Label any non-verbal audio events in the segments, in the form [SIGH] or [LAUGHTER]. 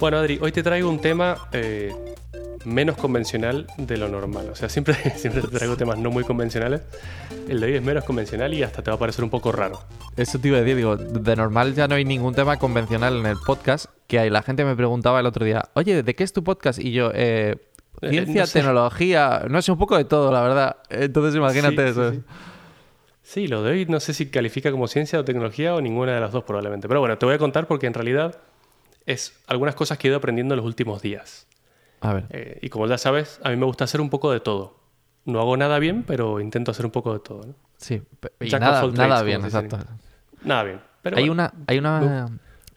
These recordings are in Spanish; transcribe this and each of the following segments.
Bueno, Adri, hoy te traigo un tema eh, menos convencional de lo normal. O sea, siempre, [LAUGHS] siempre te traigo temas no muy convencionales. El de hoy es menos convencional y hasta te va a parecer un poco raro. Eso te iba a decir, digo, de normal ya no hay ningún tema convencional en el podcast. Que la gente me preguntaba el otro día, oye, ¿de qué es tu podcast? Y yo, eh, Eh, ciencia, no sé. tecnología, no sé, un poco de todo, la verdad. Entonces imagínate Sí, eso. sí, sí. Sí, lo de hoy no sé si califica como ciencia o tecnología o ninguna de las dos probablemente. Pero bueno, te voy a contar porque en realidad es algunas cosas que he ido aprendiendo en los últimos días. A ver, Eh, y como ya sabes, a mí me gusta hacer un poco de todo. No hago nada bien, pero intento hacer un poco de todo. ¿no? sí. Y nada, nada trades, bien, exacto. Nada bien. Pero hay bueno, una, hay una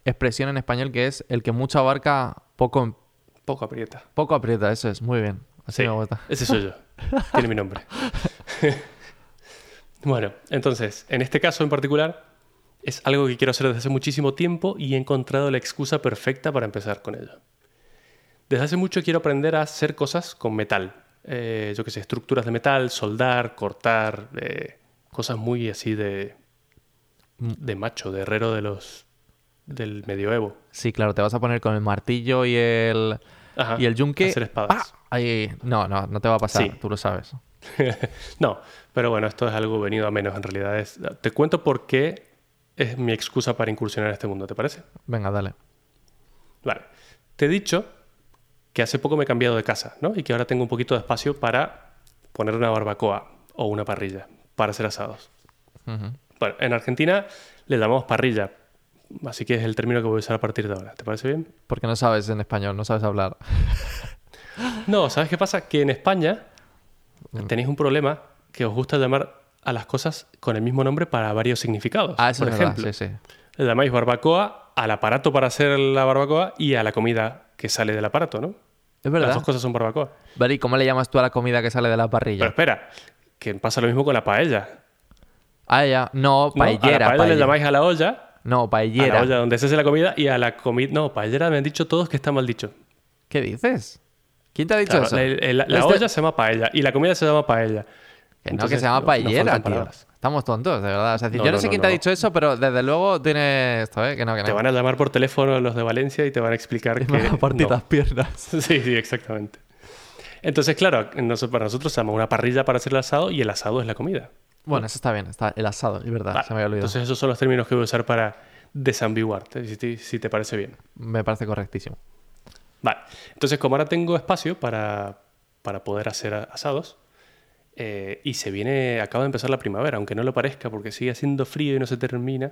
expresión en español que es el que mucho abarca, poco, poco aprieta. poco aprieta. Eso es, muy bien. Así Sí, me gusta. ese soy yo. Tiene mi nombre. [LAUGHS] [LAUGHS] bueno, entonces, en este caso en particular, es algo que quiero hacer desde hace muchísimo tiempo y he encontrado la excusa perfecta para empezar con ello. Desde hace mucho quiero aprender a hacer cosas con metal. Eh, yo qué sé, estructuras de metal, soldar, cortar, eh, cosas muy así de, de macho, de herrero de los del medioevo. Sí, claro, te vas a poner con el martillo y el, Ajá, y el yunque. hacer espadas. ¡pa! Ahí, no, no, no te va a pasar, Sí. tú lo sabes. [LAUGHS] no, pero bueno, esto es algo venido a menos en realidad. Es- te cuento por qué es mi excusa para incursionar en este mundo, ¿te parece? Venga, dale. Vale. Te he dicho que hace poco me he cambiado de casa, ¿no? Y que ahora tengo un poquito de espacio para poner una barbacoa o una parrilla para hacer asados. Bueno, en Argentina le llamamos parrilla, así que es el término que voy a usar a partir de ahora. ¿Te parece bien? Porque no sabes en español, no sabes hablar. No, ¿sabes qué pasa? Que en España tenéis un problema que os gusta llamar a las cosas con el mismo nombre para varios significados. Ah, eso Por es ejemplo, verdad, sí, sí. le llamáis barbacoa al aparato para hacer la barbacoa y a la comida que sale del aparato, ¿no? Es Las verdad. dos cosas son barbacoa. Vale, ¿y cómo le llamas tú a la comida que sale de la Pero parrilla? espera, que pasa lo mismo con la paella. Ah, ya. No, ¿no? a paellera. la paella paella. le llamáis a la olla, No, a paellera. la olla donde se hace la comida y a la comida... No, paellera me han dicho todos que está mal dicho. ¿Qué dices? ¿Quién te ha dicho Claro, eso? la la- la Este- olla se llama paella y la comida se llama paella. Que no, que se llama paellera, tío. Estamos tontos, de verdad. O sea, es decir, No, yo no, no, sé quién te ha dicho eso, pero desde luego tiene esto, ¿eh? Que no, que no. Te van a llamar por teléfono los de Valencia y te van a explicar [LAUGHS] que Me van a partir las piernas. [LAUGHS] Sí, sí, exactamente. Entonces, claro, para nosotros llama una parrilla para hacer el asado y el asado es la comida. Bueno, eso está bien, está el asado, es verdad, Vale, se me había olvidado. Entonces, esos son los términos que voy a usar para desambiguarte, si te, si te parece bien. Me parece correctísimo. Vale. Entonces, como ahora tengo espacio para, para poder hacer asados, eh, y se viene, acaba de empezar la primavera, aunque no lo parezca, porque sigue haciendo frío y no se termina,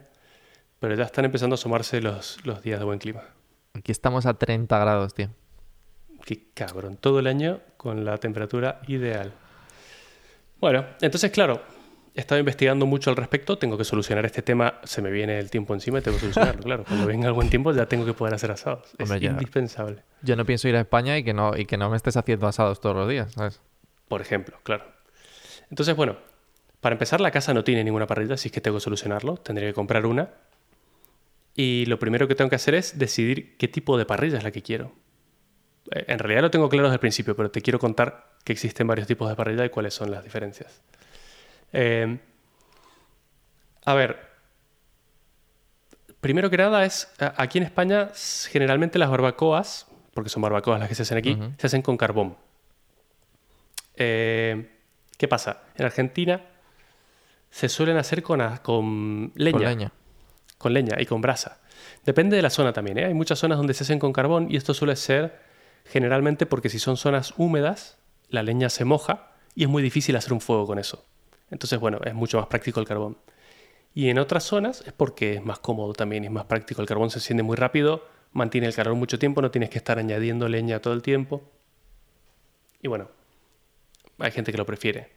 pero ya están empezando a asomarse los, los días de buen clima. Aquí estamos a 30 grados, tío. Qué cabrón, todo el año con la temperatura ideal. Bueno, entonces, claro, he estado investigando mucho al respecto, tengo que solucionar este tema, se me viene el tiempo encima y tengo que solucionarlo, claro. Cuando venga el buen tiempo ya tengo que poder hacer asados. Es ya. indispensable. Yo no pienso ir a España y que no, y que no me estés haciendo asados todos los días, ¿sabes? Por ejemplo, claro. Entonces, bueno, para empezar, la casa no tiene ninguna parrilla, así que tengo que solucionarlo. Tendría que comprar una. Y lo primero que tengo que hacer es decidir qué tipo de parrilla es la que quiero. Eh, En realidad lo tengo claro desde el principio, pero te quiero contar que existen varios tipos de parrilla y cuáles son las diferencias. Eh, a ver, primero que nada es, aquí en España generalmente las barbacoas, porque son barbacoas las que se hacen aquí, se hacen con carbón. Eh, ¿Qué pasa? En Argentina se suelen hacer con, a- con leña, Con leña. con leña y con brasa. Depende de la zona también. ¿eh? Hay muchas zonas donde se hacen con carbón y esto suele ser generalmente porque si son zonas húmedas, la leña se moja y es muy difícil hacer un fuego con eso. Entonces, bueno, es mucho más práctico el carbón. Y en otras zonas es porque es más cómodo también, es más práctico. El carbón se enciende muy rápido, mantiene el calor mucho tiempo, no tienes que estar añadiendo leña todo el tiempo. Y bueno, hay gente que lo prefiere.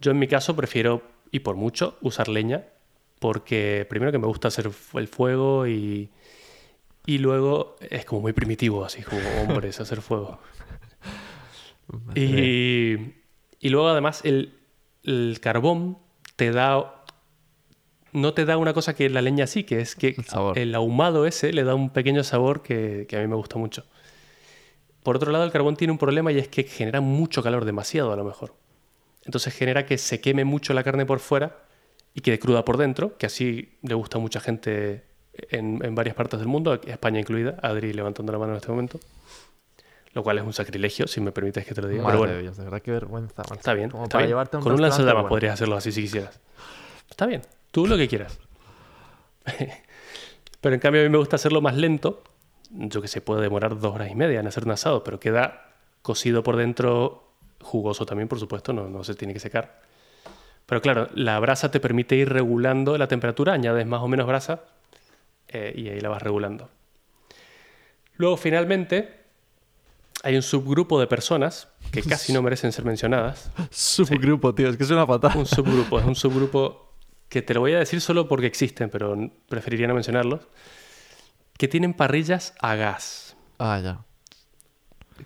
Yo en mi caso prefiero, y por mucho, usar leña, porque primero que me gusta hacer el fuego y, y luego es como muy primitivo, así como hombres, hacer fuego. [LAUGHS] Y, y luego además el, el carbón te da... No te da una cosa que la leña sí, que es que El ahumado ese le da un pequeño sabor que, que a mí me gusta mucho. Por otro lado, el carbón tiene un problema y es que genera mucho calor, demasiado a lo mejor. Entonces genera que se queme mucho la carne por fuera y quede cruda por dentro, que así le gusta a mucha gente en, en varias partes del mundo, España incluida, Adri levantando la mano en este momento. Lo cual es un sacrilegio, si me permites que te lo diga. Madre Pero bueno, de Dios, de verdad, qué vergüenza. macho. está bien. Como está para bien. llevarte a un Con un lanzallamas bueno. podrías hacerlo así si quisieras. Está bien. Tú lo que quieras. [LAUGHS] pero en cambio a mí me gusta hacerlo más lento. Yo que sé, puede demorar dos horas y media en hacer un asado, pero queda cocido por dentro, jugoso también, por supuesto, no, no se tiene que secar. Pero claro, la brasa te permite ir regulando la temperatura, añades más o menos brasa eh, y ahí la vas regulando. Luego, finalmente, hay un subgrupo de personas que [LAUGHS] casi no merecen ser mencionadas. Subgrupo, tío, es que es una patada. Un subgrupo, es un subgrupo que te lo voy a decir solo porque existen, pero preferiría no mencionarlos. Que tienen parrillas a gas. Ah, ya.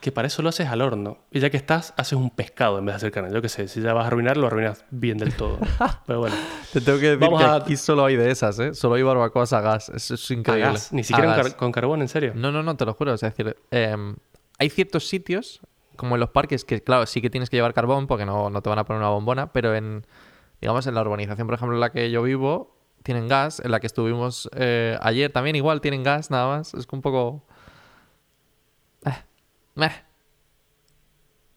Que para eso lo haces al horno. Y ya que estás, haces un pescado en vez de hacer carne. Yo qué sé, si ya vas a arruinar, lo arruinas bien del todo. [LAUGHS] Pero bueno, Te tengo que decir Vamos que a- aquí solo hay de esas, ¿eh? Solo hay barbacoas a gas. Eso es a increíble. gas. Ni siquiera gas. car- con carbón, en serio. No, no, no, te lo juro. Es decir, em, hay ciertos sitios, como en los parques, que claro, sí que tienes que llevar carbón porque no, no te van a poner una bombona, pero en, digamos, en la urbanización, por ejemplo, en la que yo vivo, tienen gas. En la que estuvimos eh, ayer también igual tienen gas, nada más. Es que un poco... Eh, meh.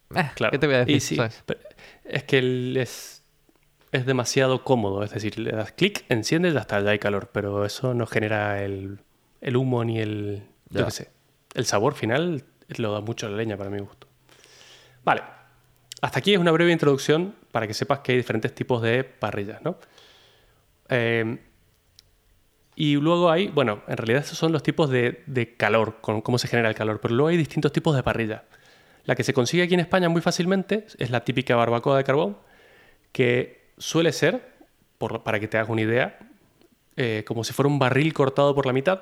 Meh, Claro. ¿Qué te voy a decir? Y es que el- es, es demasiado cómodo. Es decir, le das clic, enciendes, ya está, ya hay calor. Pero eso no genera el, el humo ni el. Yo qué sé. El sabor final lo da mucho la leña para mi gusto. Vale. Hasta aquí es una breve introducción para que sepas que hay diferentes tipos de parrillas, ¿no? Eh, y luego hay, bueno, en realidad esos son los tipos de, calor, con cómo se genera el calor, pero luego hay distintos tipos de parrilla. La que se consigue aquí en España muy fácilmente es la típica barbacoa de carbón, que suele ser, para que te hagas una idea, eh, como si fuera un barril cortado por la mitad,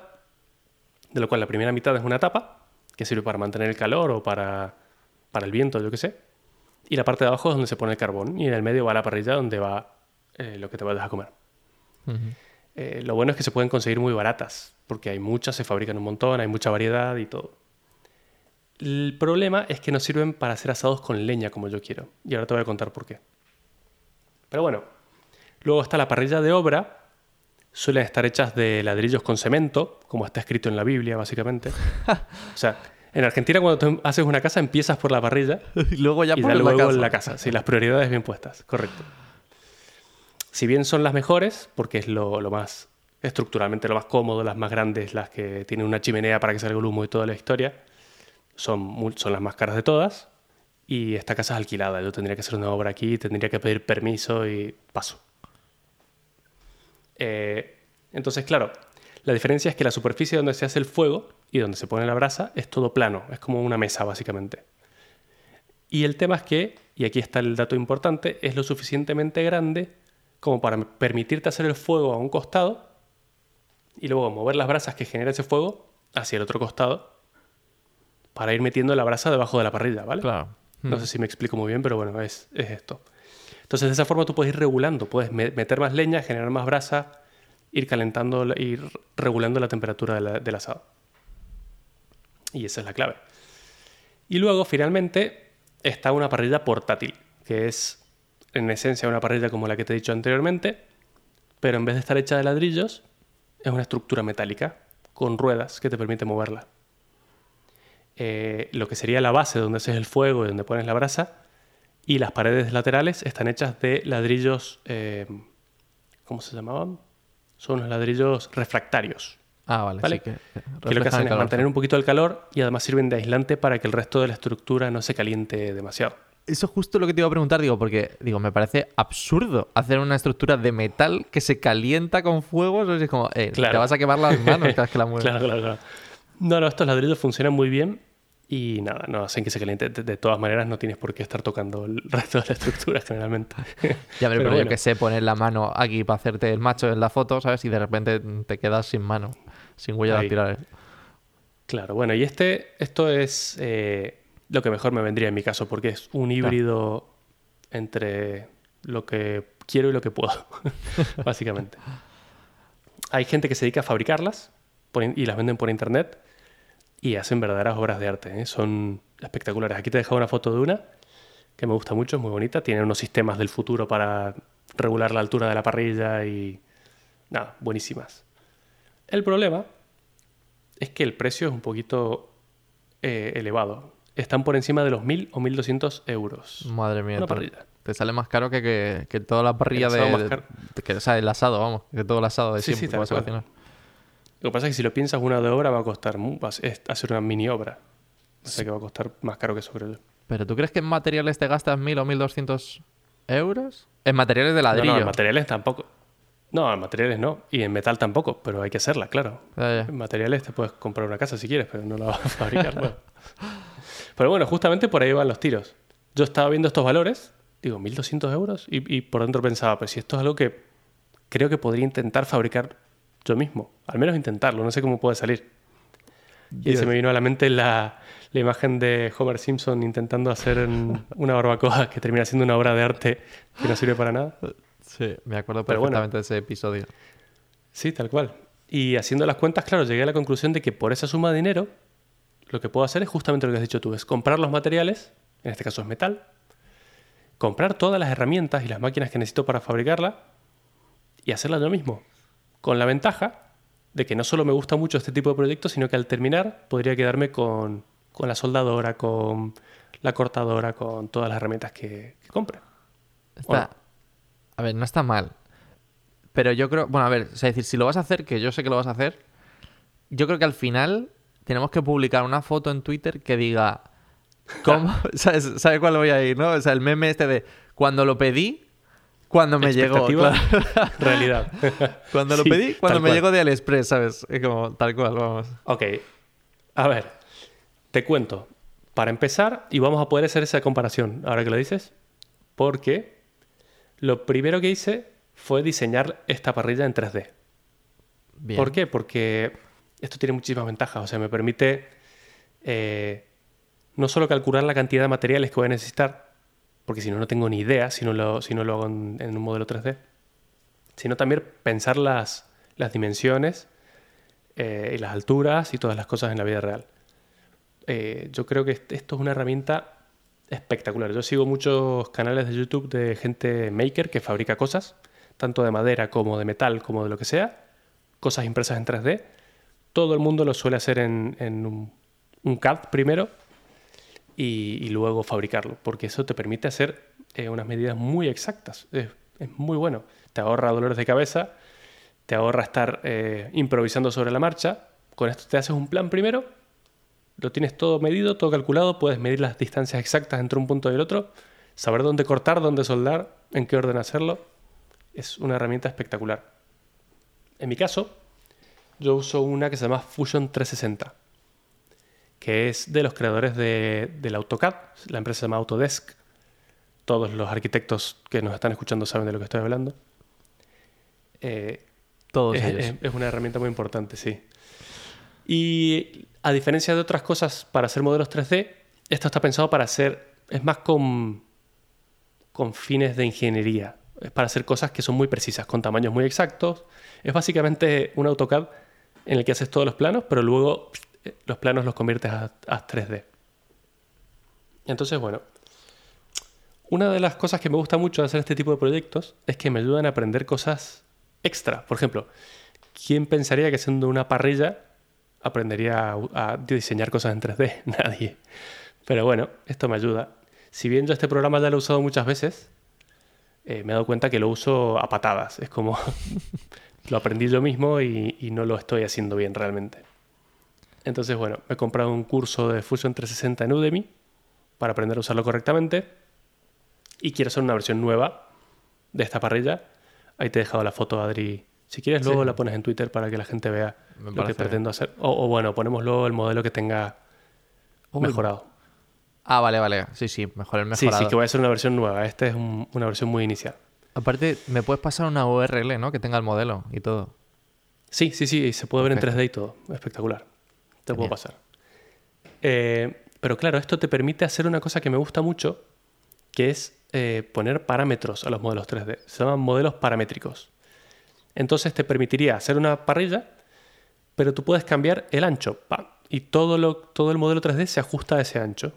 de lo cual la primera mitad es una tapa, que sirve para mantener el calor o para, para el viento, yo qué sé. Y la parte de abajo es donde se pone el carbón, y en el medio va la parrilla donde va eh, lo que te vayas a comer. Eh, lo bueno es que se pueden conseguir muy baratas, porque hay muchas, se fabrican un montón, hay mucha variedad y todo. El problema es que no sirven para hacer asados con leña como yo quiero. Y ahora te voy a contar por qué. Pero bueno, luego está la parrilla de obra. Suelen estar hechas de ladrillos con cemento, como está escrito en la Biblia, básicamente. [LAUGHS] o sea, en Argentina cuando tú haces una casa empiezas por la parrilla [LAUGHS] y luego ya y pones da la luego casa. en la casa. Sí, las prioridades bien puestas, correcto. Si bien son las mejores, porque es lo, más estructuralmente lo más cómodo, las más grandes, las que tienen una chimenea para que salga el humo y toda la historia, son, son las más caras de todas. Y esta casa es alquilada. Yo tendría que hacer una obra aquí, tendría que pedir permiso y paso. Eh, entonces, claro, la diferencia es que la superficie donde se hace el fuego y donde se pone la brasa es todo plano, es como una mesa básicamente. Y el tema es que, y aquí está el dato importante, es lo suficientemente grande como para permitirte hacer el fuego a un costado y luego mover las brasas que genera ese fuego hacia el otro costado para ir metiendo la brasa debajo de la parrilla, ¿vale? Claro. No sé si me explico muy bien, pero bueno, es, es esto. Entonces, de esa forma tú puedes ir regulando, puedes me- meter más leña, generar más brasa, ir calentando, ir regulando la temperatura de la- del asado. Y esa es la clave. Y luego, finalmente, está una parrilla portátil, que es, en esencia, una parrilla como la que te he dicho anteriormente, pero en vez de estar hecha de ladrillos, es una estructura metálica con ruedas que te permite moverla. Eh, lo que sería la base donde haces el fuego y donde pones la brasa, y las paredes laterales están hechas de ladrillos, eh, ¿cómo se llamaban? Son los ladrillos refractarios, Ah, vale. ¿vale? sí, que, que lo que hacen es mantener un poquito el calor y además sirven de aislante para que el resto de la estructura no se caliente demasiado. Eso es justo lo que te iba a preguntar, digo, porque digo, me parece absurdo hacer una estructura de metal que se calienta con fuego. Eso es como, eh, Claro. te vas a quemar las [LAUGHS] manos cada vez que la mueves. Claro, claro, claro. No, no, estos ladrillos funcionan muy bien y nada, no hacen que se caliente. De, de todas maneras, no tienes por qué estar tocando el [LAUGHS] resto de la estructura generalmente. [LAUGHS] Ya, pero, Pero yo que sé, poner la mano aquí para hacerte el macho en la foto, ¿sabes? Y de repente te quedas sin mano, sin huella de Ahí. aspirar. Claro, bueno, y este, esto es eh, lo que mejor me vendría en mi caso, porque es un híbrido entre lo que quiero y lo que puedo, [LAUGHS] básicamente. Hay gente que se dedica a fabricarlas por y las venden por internet y hacen verdaderas obras de arte, ¿eh? son espectaculares. Aquí te he dejado una foto de una que me gusta mucho, es muy bonita, tiene unos sistemas del futuro para regular la altura de la parrilla y nada, buenísimas. El problema es que el precio es un poquito eh, elevado. Están por encima de los 1.000 o 1.200 euros. Madre mía. Una te- parrilla. Te sale más caro que, que, que toda la parrilla El de, asado más de- caro. de- que, o sea, el asado, vamos. Que todo el asado de Sí, sí, siempre vas a cocinar. Lo que pasa es que si lo piensas, una de obra va a costar, es hacer una mini obra. O sea que va a costar más caro que eso, creo yo. ¿Pero tú crees que en materiales te gastas 1.000 o 1.200 euros? En materiales de ladrillo. no, en materiales tampoco. No, en materiales no. Y en metal tampoco, pero hay que hacerla, claro. En materiales te puedes comprar una casa si quieres, pero no la vas a fabricar. [LAUGHS] Pero bueno, justamente por ahí van los tiros. Yo estaba viendo estos valores, digo, 1.200 euros, y, y por dentro pensaba, pues si esto es algo que creo que podría intentar fabricar yo mismo. Al menos intentarlo, no sé cómo puede salir. Y se me vino a la mente la, la imagen de Homer Simpson intentando hacer un- una barbacoa que termina siendo una obra de arte que no sirve para nada. Sí, me acuerdo Pero bueno. perfectamente de ese episodio. Sí, tal cual. Y haciendo las cuentas, claro, llegué a la conclusión de que por esa suma de dinero, lo que puedo hacer es justamente lo que has dicho tú, es comprar los materiales, en este caso es metal, comprar todas las herramientas y las máquinas que necesito para fabricarla y hacerla yo mismo. Con la ventaja de que no solo me gusta mucho este tipo de proyectos, sino que al terminar podría quedarme con, con la soldadora, con la cortadora, con todas las herramientas que, que compre. Está... A ver, no está mal. Pero yo creo... Bueno, a ver, o sea, es decir, si lo vas a hacer, que yo sé que lo vas a hacer, yo creo que al final tenemos que publicar una foto en Twitter que diga... ¿Cómo? [LAUGHS] [LAUGHS] ¿Sabes, ¿Sabe cuál voy a ir, no? O sea, el meme este de... Cuando lo pedí, cuando me llegó. Claro. [LAUGHS] realidad. Cuando lo Sí, pedí, cuando me cual. llegó de AliExpress, ¿sabes? Es como tal cual, vamos. Ok, a ver, te cuento. Para empezar, y vamos a poder hacer esa comparación ahora que lo dices, porque lo primero que hice fue diseñar esta parrilla en 3D. Bien. ¿Por qué? Porque esto tiene muchísimas ventajas. O sea, me permite eh, no solo calcular la cantidad de materiales que voy a necesitar, porque si no, no tengo ni idea si no lo, si no lo hago en, en un modelo 3D, sino también pensar las, las dimensiones eh, y las alturas y todas las cosas en la vida real. Eh, yo creo que est- esto es una herramienta espectacular. Yo sigo muchos canales de YouTube de gente maker que fabrica cosas, tanto de madera como de metal, como de lo que sea, cosas impresas en 3D. Todo el mundo lo suele hacer en, un, CAD primero y, luego fabricarlo, porque eso te permite hacer eh, unas medidas muy exactas. Es, es muy bueno. Te ahorra dolores de cabeza, te ahorra estar eh, improvisando sobre la marcha. Con esto te haces un plan primero, lo tienes todo medido, todo calculado, puedes medir las distancias exactas entre un punto y el otro, saber dónde cortar, dónde soldar, en qué orden hacerlo. Es una herramienta espectacular. En mi caso, yo uso una que se llama Fusion 360, que es de los creadores de, del AutoCAD. La empresa se llama Autodesk. Todos los arquitectos que nos están escuchando saben de lo que estoy hablando. Eh, Todos es, ellos. es- es una herramienta muy importante, sí. Y a diferencia de otras cosas para hacer modelos 3D, esto está pensado para hacer, es más con, con fines de ingeniería. Es para hacer cosas que son muy precisas, con tamaños muy exactos. Es básicamente un AutoCAD en el que haces todos los planos, pero luego eh, los planos los conviertes a, a 3D. Entonces, bueno, una de las cosas que me gusta mucho de hacer este tipo de proyectos es que me ayudan a aprender cosas extra. Por ejemplo, ¿quién pensaría que siendo una parrilla aprendería a, a diseñar cosas en 3D? [LAUGHS] Nadie. Pero bueno, esto me ayuda. Si bien yo este programa ya lo he usado muchas veces, eh, me he dado cuenta que lo uso a patadas. Es como lo aprendí yo mismo y, y no lo estoy haciendo bien realmente. Entonces, bueno, me he comprado un curso de Fusion 360 en Udemy para aprender a usarlo correctamente y quiero hacer una versión nueva de esta parrilla. Ahí te he dejado la foto, Adri. Si quieres, luego Sí. la pones en Twitter para que la gente vea Me lo que bien. pretendo hacer. O, o bueno, ponemos luego el modelo que tenga Uy. mejorado. Ah, vale, vale. Sí, sí, mejor el Sí, mejorado. sí, que voy a hacer una versión nueva. Esta es un- una versión muy inicial. Aparte, me puedes pasar una URL, ¿no? Que tenga el modelo y todo. Sí, sí, sí, se puede ver en Perfecto. 3D y todo. Espectacular. Te puedo pasar. Eh, pero claro, esto te permite hacer una cosa que me gusta mucho, que es eh, poner parámetros a los modelos 3D. Se llaman modelos paramétricos. Entonces te permitiría hacer una parrilla, pero tú puedes cambiar el ancho. ¡pam! Y todo, lo, todo el modelo 3D se ajusta a ese ancho.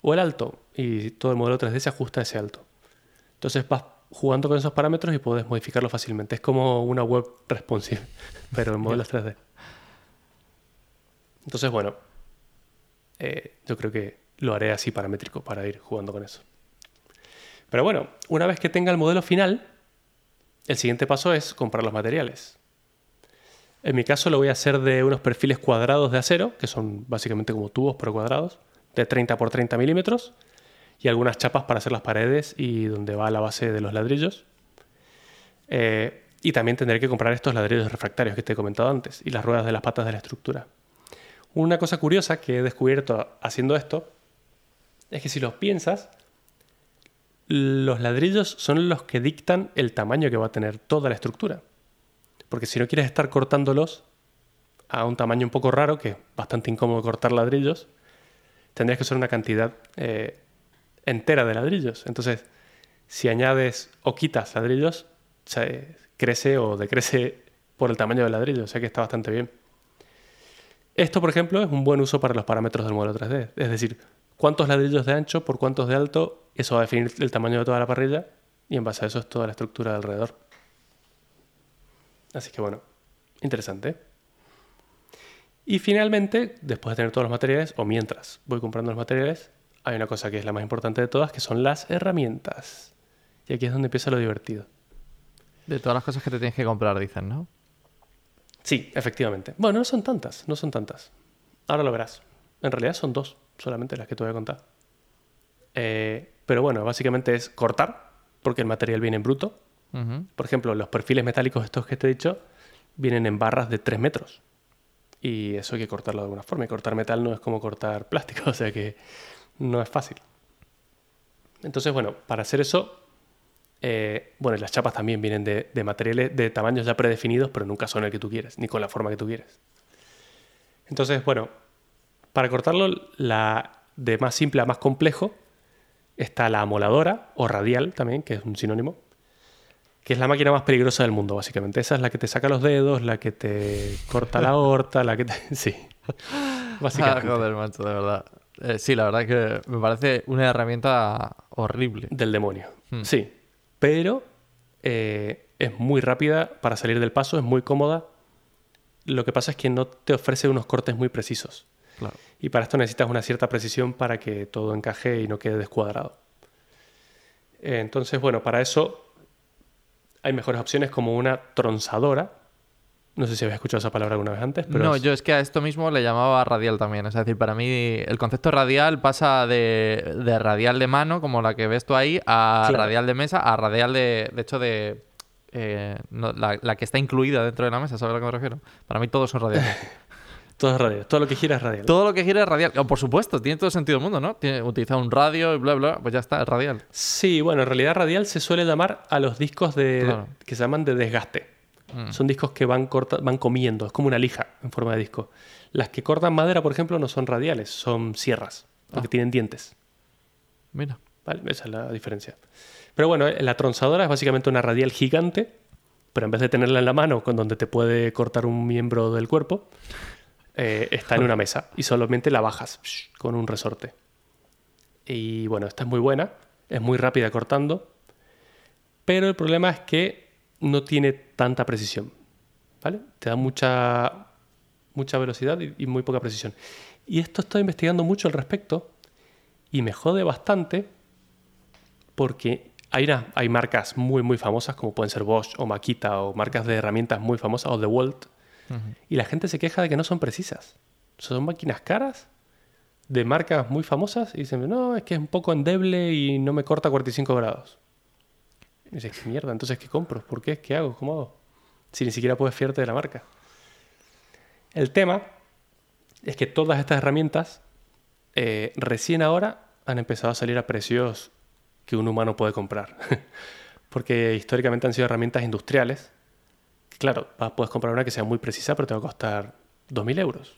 O el alto. Y todo el modelo 3D se ajusta a ese alto. Entonces vas jugando con esos parámetros y puedes modificarlo fácilmente. Es como una web responsive, [LAUGHS] pero en modelos 3D. Entonces, bueno, eh, yo creo que lo haré así paramétrico para ir jugando con eso. Pero bueno, una vez que tenga el modelo final, el siguiente paso es comprar los materiales. En mi caso lo voy a hacer de unos perfiles cuadrados de acero, que son básicamente como tubos pero cuadrados, de 30 por 30 milímetros, y algunas chapas para hacer las paredes y donde va la base de los ladrillos. Eh, y también tendré que comprar estos ladrillos refractarios que te he comentado antes y las ruedas de las patas de la estructura. Una cosa curiosa que he descubierto haciendo esto es que si los piensas, los ladrillos son los que dictan el tamaño que va a tener toda la estructura. Porque si no quieres estar cortándolos a un tamaño un poco raro, que es bastante incómodo cortar ladrillos, tendrías que usar una cantidad eh, entera de ladrillos. Entonces, si añades o quitas ladrillos, crece o decrece por el tamaño del ladrillo, o sea que está bastante bien. Esto, por ejemplo, es un buen uso para los parámetros del modelo 3D. Es decir, cuántos ladrillos de ancho por cuántos de alto, eso va a definir el tamaño de toda la parrilla y en base a eso es toda la estructura de alrededor. Así que bueno, interesante. Y finalmente, después de tener todos los materiales, o mientras voy comprando los materiales, hay una cosa que es la más importante de todas, que son las herramientas. Y aquí es donde empieza lo divertido. De todas las cosas que te tienes que comprar, dicen, ¿no? Sí, efectivamente. Bueno, no son tantas, no son tantas. Ahora lo verás. En realidad son dos solamente las que te voy a contar. Eh, pero bueno, básicamente es cortar, porque el material viene en bruto. Por ejemplo, los perfiles metálicos estos que te he dicho vienen en barras de 3 metros. Y eso hay que cortarlo de alguna forma. Y cortar metal no es como cortar plástico, [LAUGHS] o sea que no es fácil. Entonces, bueno, para hacer eso eh, bueno, las chapas también vienen de, materiales de tamaños ya predefinidos, pero nunca son el que tú quieres, ni con la forma que tú quieres. Entonces, bueno, para cortarlo, la de más simple a más complejo está la amoladora o radial también, que es un sinónimo, que es la máquina más peligrosa del mundo, básicamente. Esa es la que te saca los dedos, la que te corta la [LAUGHS] aorta, la que te... [LAUGHS] Sí. Básicamente. Ah, joder, macho, de verdad. Eh, sí, la verdad es que me parece una herramienta horrible. Del demonio. Hmm. Sí pero eh, es muy rápida para salir del paso, es muy cómoda. Lo que pasa es que no te ofrece unos cortes muy precisos. Y para esto necesitas una cierta precisión para que todo encaje y no quede descuadrado. Entonces, bueno, para eso hay mejores opciones como una tronzadora, no sé si habéis escuchado esa palabra alguna vez antes, pero... No, yo es que a esto mismo le llamaba radial también. Es decir, para mí el concepto radial pasa de, radial de mano, como la que ves tú ahí, a radial de mesa, a radial de... De hecho, de... Eh, la, que está incluida dentro de la mesa, ¿sabes a lo que me refiero? Para mí todos son radiales. [LAUGHS] todo es radial. Todo lo que gira es radial. Todo lo que gira es radial. Oh, por supuesto, tiene todo el sentido del mundo, ¿no? Tiene, utiliza un radio y bla, bla, pues ya está, es radial. Sí, bueno, en realidad radial se suele llamar a los discos de, que se llaman de desgaste. Mm. Son discos que van, van comiendo, es como una lija en forma de disco. Las que cortan madera, por ejemplo, no son radiales, son sierras, porque ah. tienen dientes. Mira. Vale, esa es la diferencia. Pero bueno, eh, la tronzadora es básicamente una radial gigante, pero en vez de tenerla en la mano, con donde te puede cortar un miembro del cuerpo, eh, está en una [LAUGHS] mesa y solamente la bajas con un resorte. Y bueno, esta es muy buena, es muy rápida cortando, pero el problema es que no tiene tanta precisión. ¿Vale? Te da mucha, mucha velocidad y, muy poca precisión. Y esto estoy investigando mucho al respecto y me jode bastante porque hay, hay marcas muy, muy famosas como pueden ser Bosch o Makita o marcas de herramientas muy famosas o DeWalt y la gente se queja de que no son precisas. Son máquinas caras de marcas muy famosas y dicen, no, es que es un poco endeble y no me corta 45 grados. Y dices, mierda, entonces ¿qué compro? ¿Por qué? ¿Qué hago? ¿Cómo hago? Si ni siquiera puedes fiarte de la marca. El tema es que todas estas herramientas eh, recién ahora han empezado a salir a precios que un humano puede comprar. [LAUGHS] Porque históricamente han sido herramientas industriales. Claro, puedes comprar una que sea muy precisa, pero te va a costar 2.000 euros.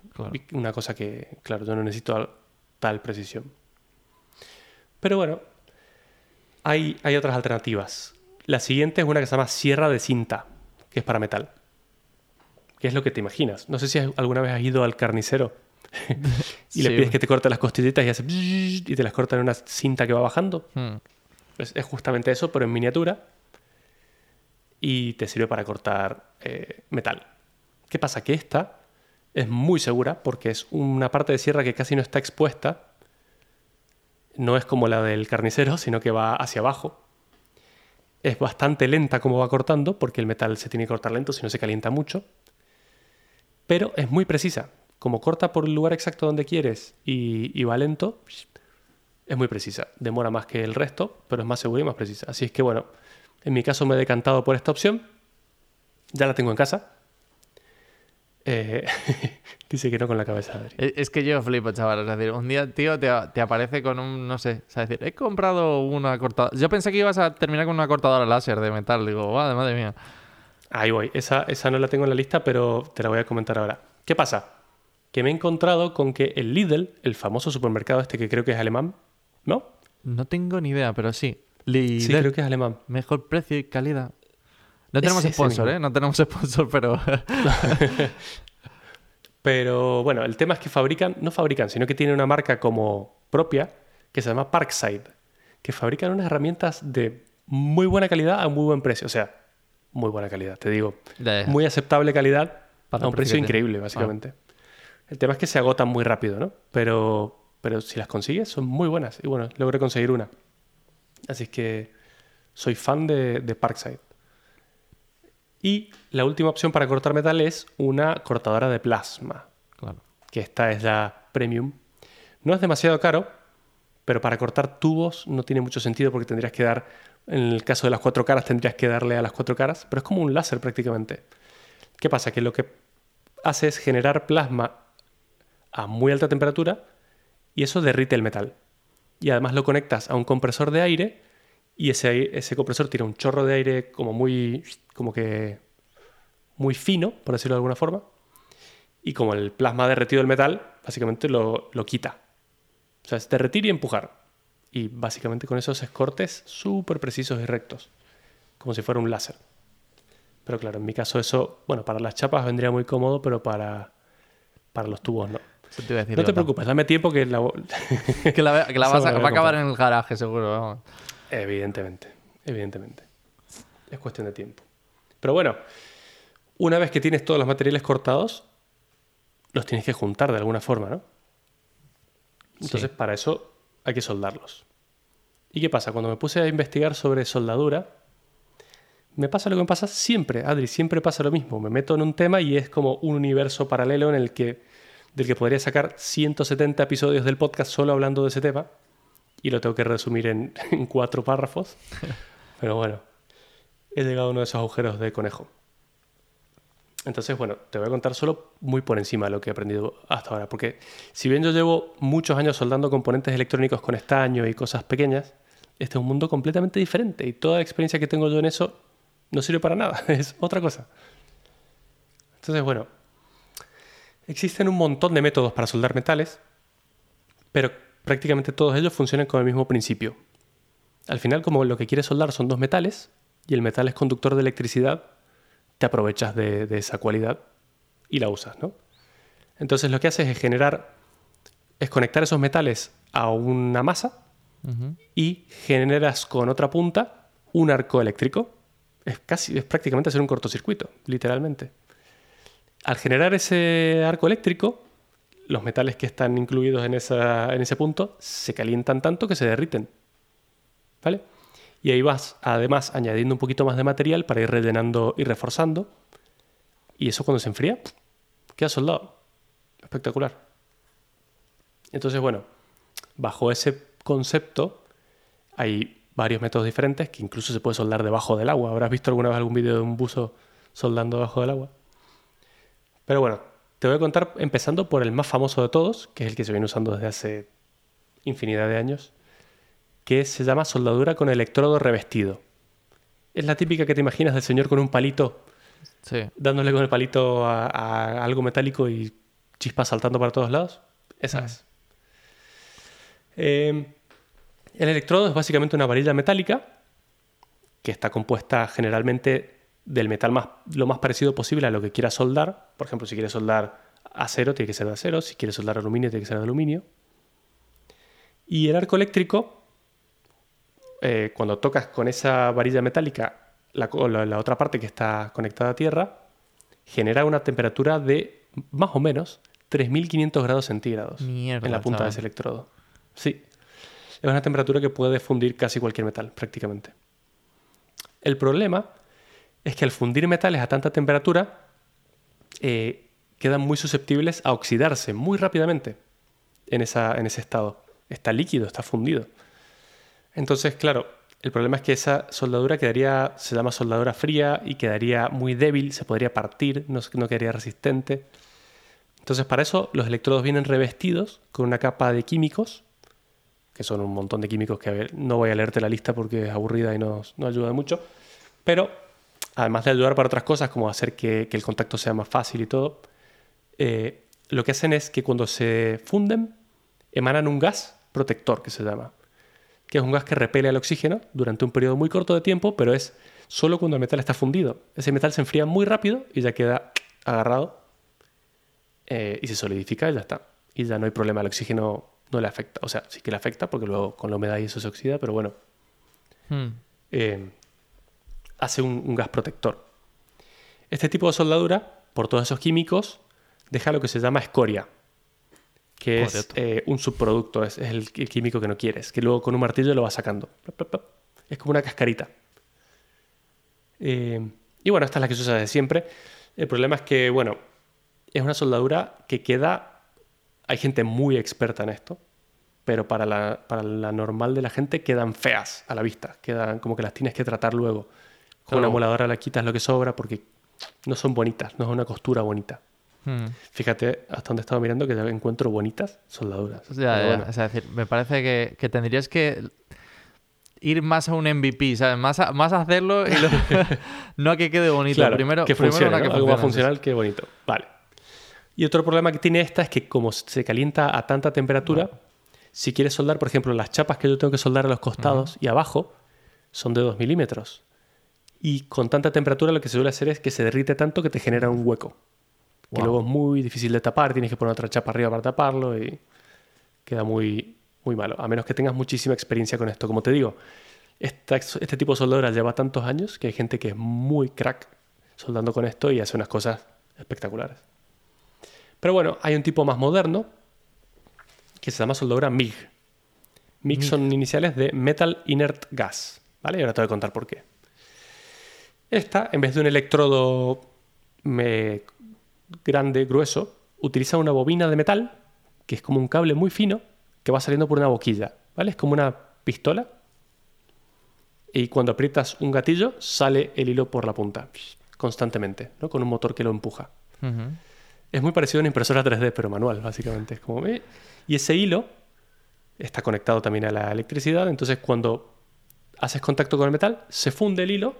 Una cosa que, claro, yo no necesito tal precisión. Pero bueno, hay, hay otras alternativas. La siguiente es una que se llama sierra de cinta, que es para metal. ¿Qué es lo que te imaginas? No sé si alguna vez has ido al carnicero [LAUGHS] y le pides que te corte las costillitas y hace y te las corta en una cinta que va bajando. Hmm. Es, justamente eso, pero en miniatura. y te sirve para cortar eh, metal. ¿Qué pasa? Que esta es muy segura porque es una parte de sierra que casi no está expuesta. No es como la del carnicero, sino que va hacia abajo. Es bastante lenta como va cortando porque el metal se tiene que cortar lento si no se calienta mucho. Pero es muy precisa. Como corta por el lugar exacto donde quieres y, y va lento, es muy precisa. Demora más que el resto, pero es más segura y más precisa. Así es que bueno, en mi caso me he decantado por esta opción. Ya la tengo en casa. Eh, [LAUGHS] dice que no con la cabeza. Adri. Es que yo flipo, chaval. Es decir, un día, tío, te, te aparece con un, no sé, o sea, decir, he comprado una cortadora. Yo pensé que ibas a terminar con una cortadora láser de metal. Digo, madre, madre mía. Ahí voy. Esa, esa no la tengo en la lista, pero te la voy a comentar ahora. ¿Qué pasa? Que me he encontrado con que el Lidl, el famoso supermercado este que creo que es alemán, ¿no? No tengo ni idea, pero sí. Lidl, Sí, creo que es alemán. mejor precio y calidad. No tenemos sponsor. ¿eh? No tenemos [LAUGHS] sponsor, pero... [LAUGHS] Pero bueno, el tema es que fabrican, no fabrican, sino que tienen una marca como propia que se llama Parkside, que fabrican unas herramientas de muy buena calidad a muy buen precio. O sea, muy buena calidad, te digo. Muy aceptable calidad Para a un precio increíble, básicamente. El tema es que se agotan muy rápido, ¿no? Pero, pero si las consigues, son muy buenas. Y bueno, logré conseguir una. Así que soy fan de, de Parkside. Y la última opción para cortar metal es una cortadora de plasma Claro. que esta es la premium. No es demasiado caro, pero para cortar tubos no tiene mucho sentido porque tendrías que dar, en el caso de las cuatro caras, tendrías que darle a las cuatro caras, pero es como un láser prácticamente. ¿Qué pasa? Que lo que hace es generar plasma a muy alta temperatura y eso derrite el metal. Y además lo conectas a un compresor de aire y ese, ese compresor tira un chorro de aire como muy, como que muy fino, por decirlo de alguna forma, y como el plasma derretido del metal, básicamente lo, lo quita. O sea, es derretir y empujar. Y básicamente con esos cortes súper precisos y rectos, como si fuera un láser. Pero claro, en mi caso eso, bueno, para las chapas vendría muy cómodo, pero para, para los tubos no. Te No te preocupes, dame tiempo que la... [LAUGHS] Que la, que la [LAUGHS] Eso vas a, va a acabar en el garaje, seguro. vamos. Evidentemente, evidentemente. Es cuestión de tiempo. Pero bueno, una vez que tienes todos los materiales cortados, los tienes que juntar de alguna forma, ¿no? Entonces, Sí. para eso hay que soldarlos. ¿Y qué pasa? Cuando me puse a investigar sobre soldadura, me pasa lo que me pasa siempre, Adri, siempre pasa lo mismo. Me meto en un tema y es como un universo paralelo en el que, del que podría sacar 170 episodios del podcast solo hablando de ese tema y lo tengo que resumir [LAUGHS] en, cuatro párrafos. Pero bueno, he llegado a uno de esos agujeros de conejo. Entonces, bueno, te voy a contar solo muy por encima lo que he aprendido hasta ahora, porque si bien yo llevo muchos años soldando componentes electrónicos con estaño y cosas pequeñas, este es un mundo completamente diferente y toda la experiencia que tengo yo en eso no sirve para nada, [LAUGHS] es otra cosa. Entonces, bueno, existen un montón de métodos para soldar metales, pero prácticamente todos ellos funcionan con el mismo principio. Al final, como lo que quieres soldar son dos metales y el metal es conductor de electricidad, te aprovechas de, de esa cualidad y la usas, ¿no? Entonces lo que haces es generar, es conectar esos metales a una masa y generas con otra punta un arco eléctrico. Es casi, es prácticamente hacer un cortocircuito, literalmente. Al generar ese arco eléctrico, los metales que están incluidos en, en ese punto se calientan tanto que se derriten. ¿Vale? Y ahí vas, además, añadiendo un poquito más de material para ir rellenando y reforzando. Y eso cuando se enfría, queda soldado. Espectacular. Entonces, bueno, bajo ese concepto hay varios métodos diferentes que incluso se puede soldar debajo del agua. ¿Habrás visto alguna vez algún vídeo de un buzo soldando debajo del agua? Pero bueno, te voy a contar empezando por el más famoso de todos, que es el que se viene usando desde hace infinidad de años, que se llama soldadura con electrodo revestido. Es la típica que te imaginas del señor con un palito, Sí. dándole con el palito a, a algo metálico y chispas saltando para todos lados. Esa Mm. es. Eh, el electrodo es básicamente una varilla metálica que está compuesta generalmente del metal más, lo más parecido posible a lo que quieras soldar. Por ejemplo, si quieres soldar acero, tiene que ser de acero. Si quieres soldar aluminio, tiene que ser de aluminio. Y el arco eléctrico, eh, cuando tocas con esa varilla metálica la, la- la otra parte que está conectada a tierra genera una temperatura de más o menos 3.500 grados centígrados Mierda, en la punta chaval. de ese electrodo. Sí. Es una temperatura que puede fundir casi cualquier metal, prácticamente. El problema es que al fundir metales a tanta temperatura, eh, quedan muy susceptibles a oxidarse muy rápidamente en, esa, en ese estado. Está líquido, está fundido. Entonces, claro, el problema es que esa soldadura quedaría, se llama soldadura fría y quedaría muy débil, se podría partir, no, no quedaría resistente. Entonces, para eso los electrodos vienen revestidos con una capa de químicos, que son un montón de químicos que no voy a leerte la lista porque es aburrida y no, no ayuda mucho, pero además de ayudar para otras cosas, como hacer que, que el contacto sea más fácil y todo, eh, lo que hacen es que cuando se funden, emanan un gas protector, que se llama, que es un gas que repele al oxígeno durante un periodo muy corto de tiempo, pero es solo cuando el metal está fundido. Ese metal se enfría muy rápido y ya queda agarrado eh, y se solidifica y ya está. Y ya no hay problema, el oxígeno no le afecta. O sea, sí que le afecta porque luego con la humedad y eso se oxida, pero bueno, Hmm. eh, hace un, un gas protector. Este tipo de soldadura, por todos esos químicos, deja lo que se llama escoria, que es Correcto. eh, un subproducto, es, es el, el químico que no quieres, que luego con un martillo lo vas sacando. Es como una cascarita. Eh, y bueno, esta es la que se usa desde siempre. El problema es que, bueno, es una soldadura que queda... Hay gente muy experta en esto, pero para la, para la normal de la gente quedan feas a la vista. Quedan como que las tienes que tratar luego. Con una moladora la quitas lo que sobra porque no son bonitas, no es una costura bonita. Hmm. Fíjate hasta donde he estado mirando que ya encuentro bonitas soldaduras. Ya, Pero ya, bueno. Es decir, me parece que, que tendrías que ir más a un MVP, ¿sabes? Más a, más a hacerlo y luego- [LAUGHS] no a que quede bonito. Claro, primero, que primero funcione, que ¿no? algo más funcional que bonito. Vale. Y otro problema que tiene esta es que como se calienta a tanta temperatura, si quieres soldar, por ejemplo, las chapas que yo tengo que soldar a los costados y abajo son de 2 milímetros. Y con tanta temperatura lo que se suele hacer es que se derrite tanto que te genera un hueco. Que luego es muy difícil de tapar, tienes que poner otra chapa arriba para taparlo y queda muy, muy malo. A menos que tengas muchísima experiencia con esto. Como te digo, esta- este tipo de soldadura lleva tantos años que hay gente que es muy crack soldando con esto y hace unas cosas espectaculares. Pero bueno, hay un tipo más moderno que se llama soldadura MIG. MIG son iniciales de Metal Inert Gas. ¿Vale? Y ahora te voy a contar por qué. Esta, en vez de un electrodo me- grande, grueso, utiliza una bobina de metal, que es como un cable muy fino, que va saliendo por una boquilla. ¿Vale? Es como una pistola. Y cuando aprietas un gatillo, sale el hilo por la punta, constantemente, ¿no? con un motor que lo empuja. Es muy parecido a una impresora 3D, pero manual, básicamente. Es como, eh. Y ese hilo está conectado también a la electricidad, entonces cuando haces contacto con el metal, se funde el hilo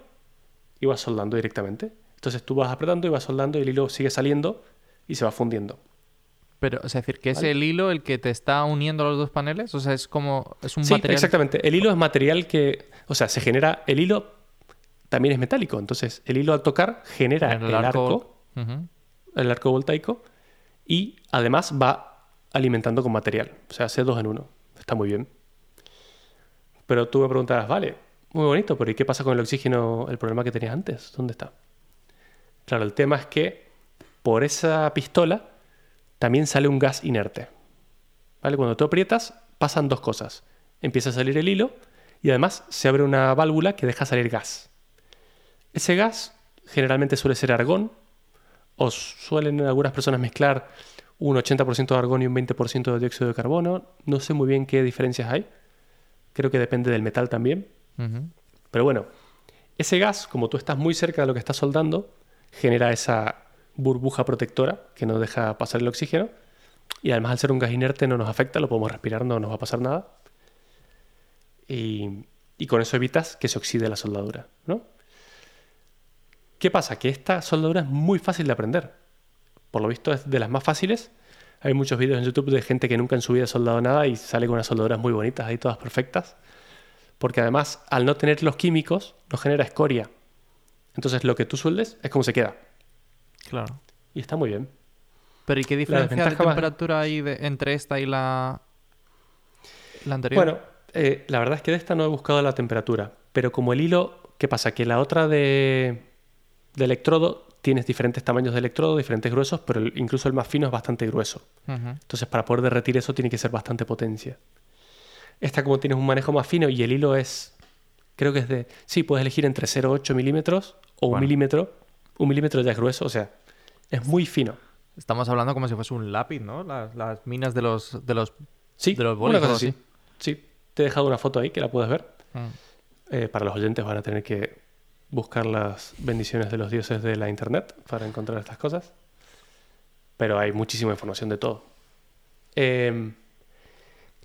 y vas soldando directamente. Entonces tú vas apretando y vas soldando y el hilo sigue saliendo y se va fundiendo. Pero, es decir, que es Vale. el hilo el que te está uniendo los dos paneles, o sea, es como, es un Sí, material... exactamente. El hilo es material que, o sea, se genera, el hilo también es metálico, entonces el hilo al tocar genera en el, arco, el arco voltaico y además va alimentando con material. O sea, hace dos en uno. Está muy bien. Pero tú me preguntarás, vale, muy bonito, pero ¿y qué pasa con el oxígeno, el problema que tenías antes? ¿Dónde está? Claro, el tema es que por esa pistola también sale un gas inerte. ¿Vale? Cuando tú aprietas, pasan dos cosas. Empieza a salir el hilo y además se abre una válvula que deja salir gas. Ese gas generalmente suele ser argón, o suelen algunas personas mezclar un 80% de argón y un 20% de dióxido de carbono. No sé muy bien qué diferencias hay. Creo que depende del metal también. Pero bueno, ese gas, como tú estás muy cerca de lo que estás soldando, genera esa burbuja protectora que no deja pasar el oxígeno. Y además al ser un gas inerte no nos afecta, lo podemos respirar, no nos va a pasar nada. Y, y con eso evitas que se oxide la soldadura, ¿no? ¿Qué pasa? Que esta soldadura es muy fácil de aprender. Por lo visto es de las más fáciles. Hay muchos vídeos en YouTube de gente que nunca en su vida ha soldado nada y sale con unas soldaduras muy bonitas, ahí todas perfectas. Porque además, al no tener los químicos, no genera escoria. Entonces lo que tú sueldes es como se queda. Claro. Y está muy bien. Pero ¿y qué diferencia de temperatura hay de- entre esta y la, la anterior? Bueno, eh, la verdad es que de esta no he buscado la temperatura, pero como el hilo ¿qué pasa? Que la otra de, de electrodo tienes diferentes tamaños de electrodo, diferentes gruesos, pero el- incluso el más fino es bastante grueso. Entonces, para poder derretir eso tiene que ser bastante potencia. Esta, como tienes un manejo más fino y el hilo es. Creo que es de. Sí, puedes elegir entre 0,8 milímetros o un milímetro. Un milímetro ya es grueso, o sea, es muy fino. Estamos hablando como si fuese un lápiz, ¿no? Las, las minas de los, de los Sí, De los bolis cosa así. así. Sí, te he dejado una foto ahí que la puedes ver. Mm. Eh, para los oyentes van a tener que buscar las bendiciones de los dioses de la internet para encontrar estas cosas. Pero hay muchísima información de todo. Eh,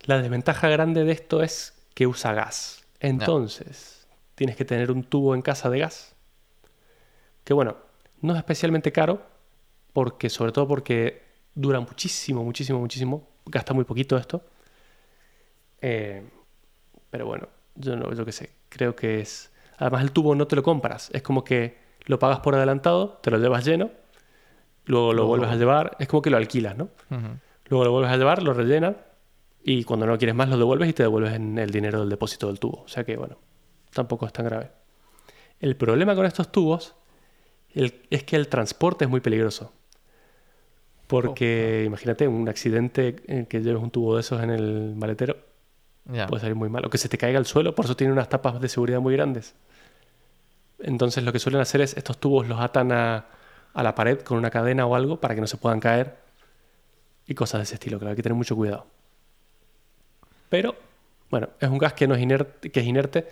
la desventaja grande de esto es que usa gas. Entonces, tienes que tener un tubo en casa de gas. Que bueno, no es especialmente caro, porque, sobre todo porque dura muchísimo, muchísimo, muchísimo. Gasta muy poquito esto. Eh, pero bueno, yo no, yo qué sé, creo que es. Además, el tubo no te lo compras, es como que lo pagas por adelantado, te lo llevas lleno, luego lo vuelves a llevar, es como que lo alquilas, ¿no? Luego lo vuelves a llevar, lo rellenas y cuando no quieres más lo devuelves y te devuelves en el dinero del depósito del tubo. O sea que bueno, tampoco es tan grave. El problema con estos tubos es que el transporte es muy peligroso. Porque imagínate un accidente en que lleves un tubo de esos en el maletero, puede salir muy mal. O que se te caiga al suelo, por eso tiene unas tapas de seguridad muy grandes. Entonces lo que suelen hacer es estos tubos los atan a, a la pared con una cadena o algo para que no se puedan caer y cosas de ese estilo, claro, hay que tener mucho cuidado. Pero, bueno, es un gas que no es inerte, que, es inerte,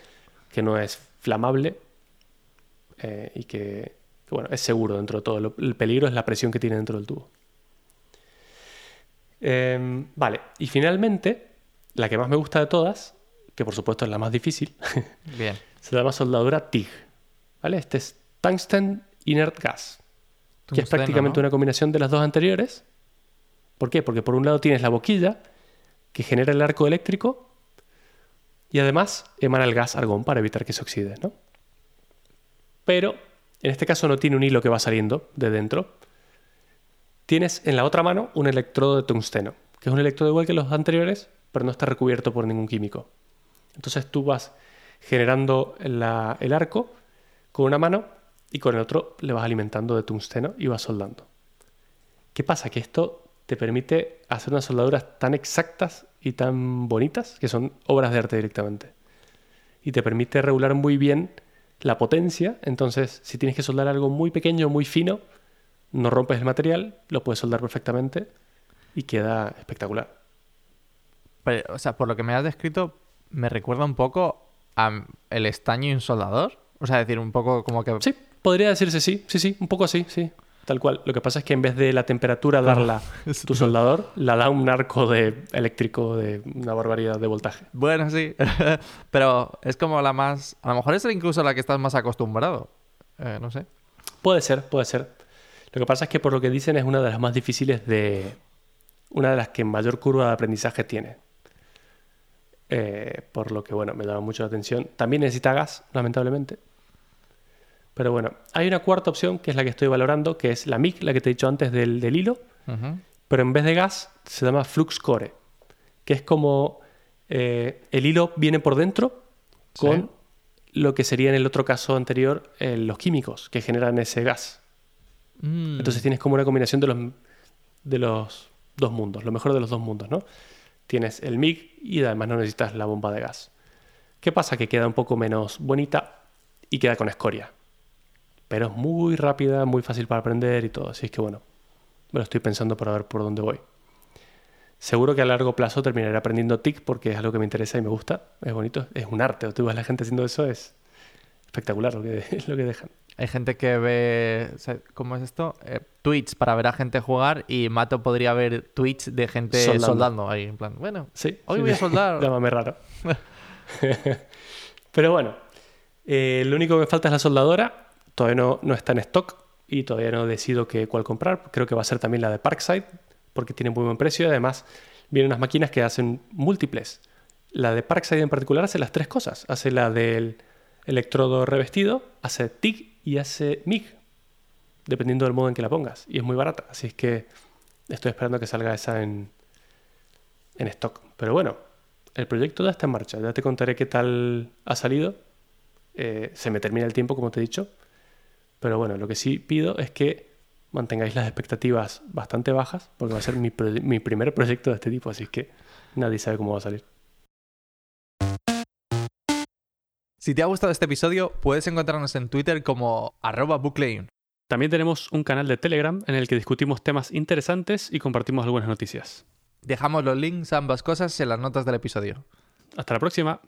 que no es flamable eh, y que, que, bueno, es seguro dentro de todo. Lo- el peligro es la presión que tiene dentro del tubo. Em, vale, y finalmente, la que más me gusta de todas, que por supuesto es la más difícil, [LAUGHS] Bien. se llama soldadura TIG. ¿Vale? Este es Tungsten Inert Gas, que es prácticamente ¿no? una combinación de las dos anteriores. ¿Por qué? Porque por un lado tienes la boquilla que genera el arco eléctrico y además emana el gas argón para evitar que se oxide, ¿no? Pero en este caso no tiene un hilo que va saliendo de dentro. Tienes en la otra mano un electrodo de tungsteno, que es un electrodo igual que los anteriores, pero no está recubierto por ningún químico. Entonces tú vas generando la- el arco con una mano y con el otro le vas alimentando de tungsteno y vas soldando. ¿Qué pasa? Que esto te permite hacer unas soldaduras tan exactas y tan bonitas que son obras de arte directamente. Y te permite regular muy bien la potencia. Entonces, si tienes que soldar algo muy pequeño, muy fino, no rompes el material, lo puedes soldar perfectamente y queda espectacular. Pero, o sea, por lo que me has descrito, me recuerda un poco a el estaño y un soldador. O sea, decir, un poco como que... Sí, podría decirse sí, sí, sí, un poco así, sí, tal cual. Lo que pasa es que en vez de la temperatura darla [LAUGHS] tu soldador, la da un arco de eléctrico de una barbaridad de voltaje. Bueno, sí. [LAUGHS] Pero es como la más... A lo mejor es incluso la que estás más acostumbrado. Eh, no sé. Puede ser, puede ser. Lo que pasa es que por lo que dicen es una de las más difíciles de... Una de las que mayor curva de aprendizaje tiene. Eh, por lo que, bueno, me llama mucho la atención. También necesita gas, lamentablemente. Pero bueno, hay una cuarta opción que es la que estoy valorando, que es la MIG, la que te he dicho antes del, del hilo. Pero en vez de gas se llama flux core, que es como eh, el hilo viene por dentro con lo que sería en el otro caso anterior eh, los químicos que generan ese gas. Mm. Entonces tienes como una combinación de los, de los dos mundos, lo mejor de los dos mundos, ¿no? Tienes el MIG y además no necesitas la bomba de gas. ¿Qué pasa? Que queda un poco menos bonita y queda con escoria. Pero es muy rápida, muy fácil para aprender y todo. Así es que bueno, me lo estoy pensando para ver por dónde voy. Seguro que a largo plazo terminaré aprendiendo TIC porque es algo que me interesa y me gusta. Es bonito, es un arte. Tú ves la gente haciendo eso, es espectacular lo que, [LAUGHS] lo que dejan. Hay gente que ve, ¿cómo es esto? Eh, tweets para ver a gente jugar y Mato podría ver tweets de gente Soldando. soldando, ahí, en plan, bueno, Sí, hoy sí, voy a soldar. [LAUGHS] Llámame raro. [LAUGHS] Pero bueno, eh, lo único que falta es la soldadora. Todavía no, no está en stock y todavía no decido qué, cuál comprar. Creo que va a ser también la de Parkside porque tiene muy buen precio y además vienen unas máquinas que hacen múltiples. La de Parkside en particular hace las tres cosas. Hace la del electrodo revestido, hace TIG y hace MIG, dependiendo del modo en que la pongas. Y es muy barata, así es que estoy esperando que salga esa en, en stock. Pero bueno, el proyecto ya está en marcha. Ya te contaré qué tal ha salido. eh, se me termina el tiempo, como te he dicho. Pero bueno, lo que sí pido es que mantengáis las expectativas bastante bajas, porque va a ser mi, mi primer proyecto de este tipo, así que nadie sabe cómo va a salir. Si te ha gustado este episodio, puedes encontrarnos en Twitter como arroba También tenemos un canal de Telegram en el que discutimos temas interesantes y compartimos algunas noticias. Dejamos los links a ambas cosas en las notas del episodio. Hasta la próxima.